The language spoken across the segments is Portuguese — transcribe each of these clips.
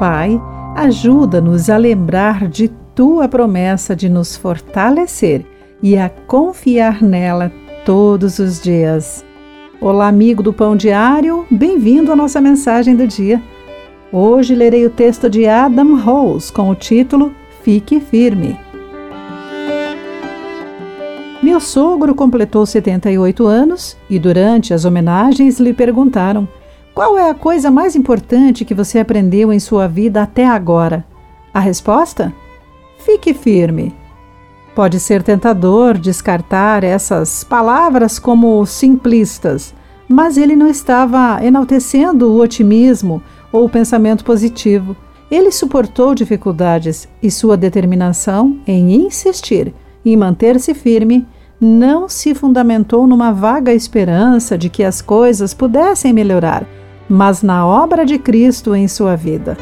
Pai, ajuda-nos a lembrar de tua promessa de nos fortalecer e a confiar nela todos os dias. Olá, amigo do Pão Diário, bem-vindo à nossa mensagem do dia. Hoje lerei o texto de Adam Rose com o título Fique Firme. Meu sogro completou 78 anos e, durante as homenagens, lhe perguntaram qual é a coisa mais importante que você aprendeu em sua vida até agora? A resposta? Fique firme. Pode ser tentador descartar essas palavras como simplistas, mas ele não estava enaltecendo o otimismo ou o pensamento positivo. Ele suportou dificuldades e sua determinação em insistir e manter-se firme não se fundamentou numa vaga esperança de que as coisas pudessem melhorar mas na obra de Cristo em sua vida.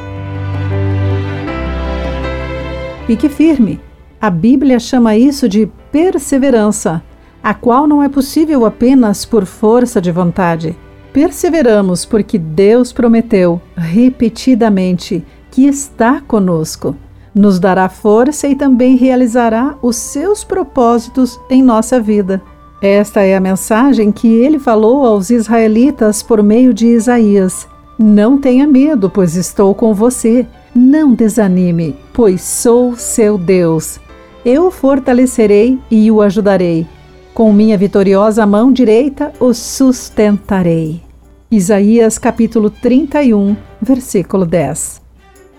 Fique firme. A Bíblia chama isso de perseverança, a qual não é possível apenas por força de vontade. Perseveramos porque Deus prometeu repetidamente que está conosco, nos dará força e também realizará os seus propósitos em nossa vida. Esta é a mensagem que ele falou aos israelitas por meio de Isaías. Não tenha medo, pois estou com você. Não desanime, pois sou seu Deus. Eu o fortalecerei e o ajudarei. Com minha vitoriosa mão direita o sustentarei. Isaías capítulo 31, versículo 10.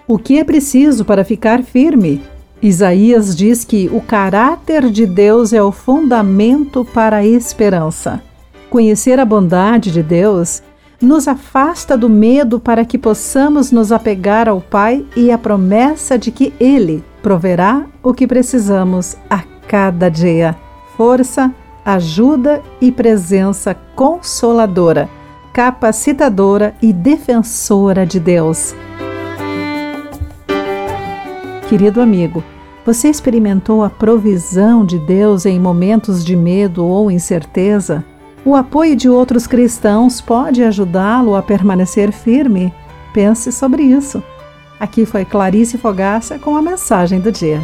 O que é preciso para ficar firme? Isaías diz que o caráter de Deus é o fundamento para a esperança. Conhecer a bondade de Deus nos afasta do medo para que possamos nos apegar ao Pai e à promessa de que Ele proverá o que precisamos a cada dia. Força, ajuda e presença consoladora, capacitadora e defensora de Deus. Querido amigo, você experimentou a provisão de Deus em momentos de medo ou incerteza? O apoio de outros cristãos pode ajudá-lo a permanecer firme? Pense sobre isso. Aqui foi Clarice Fogaça com a mensagem do dia.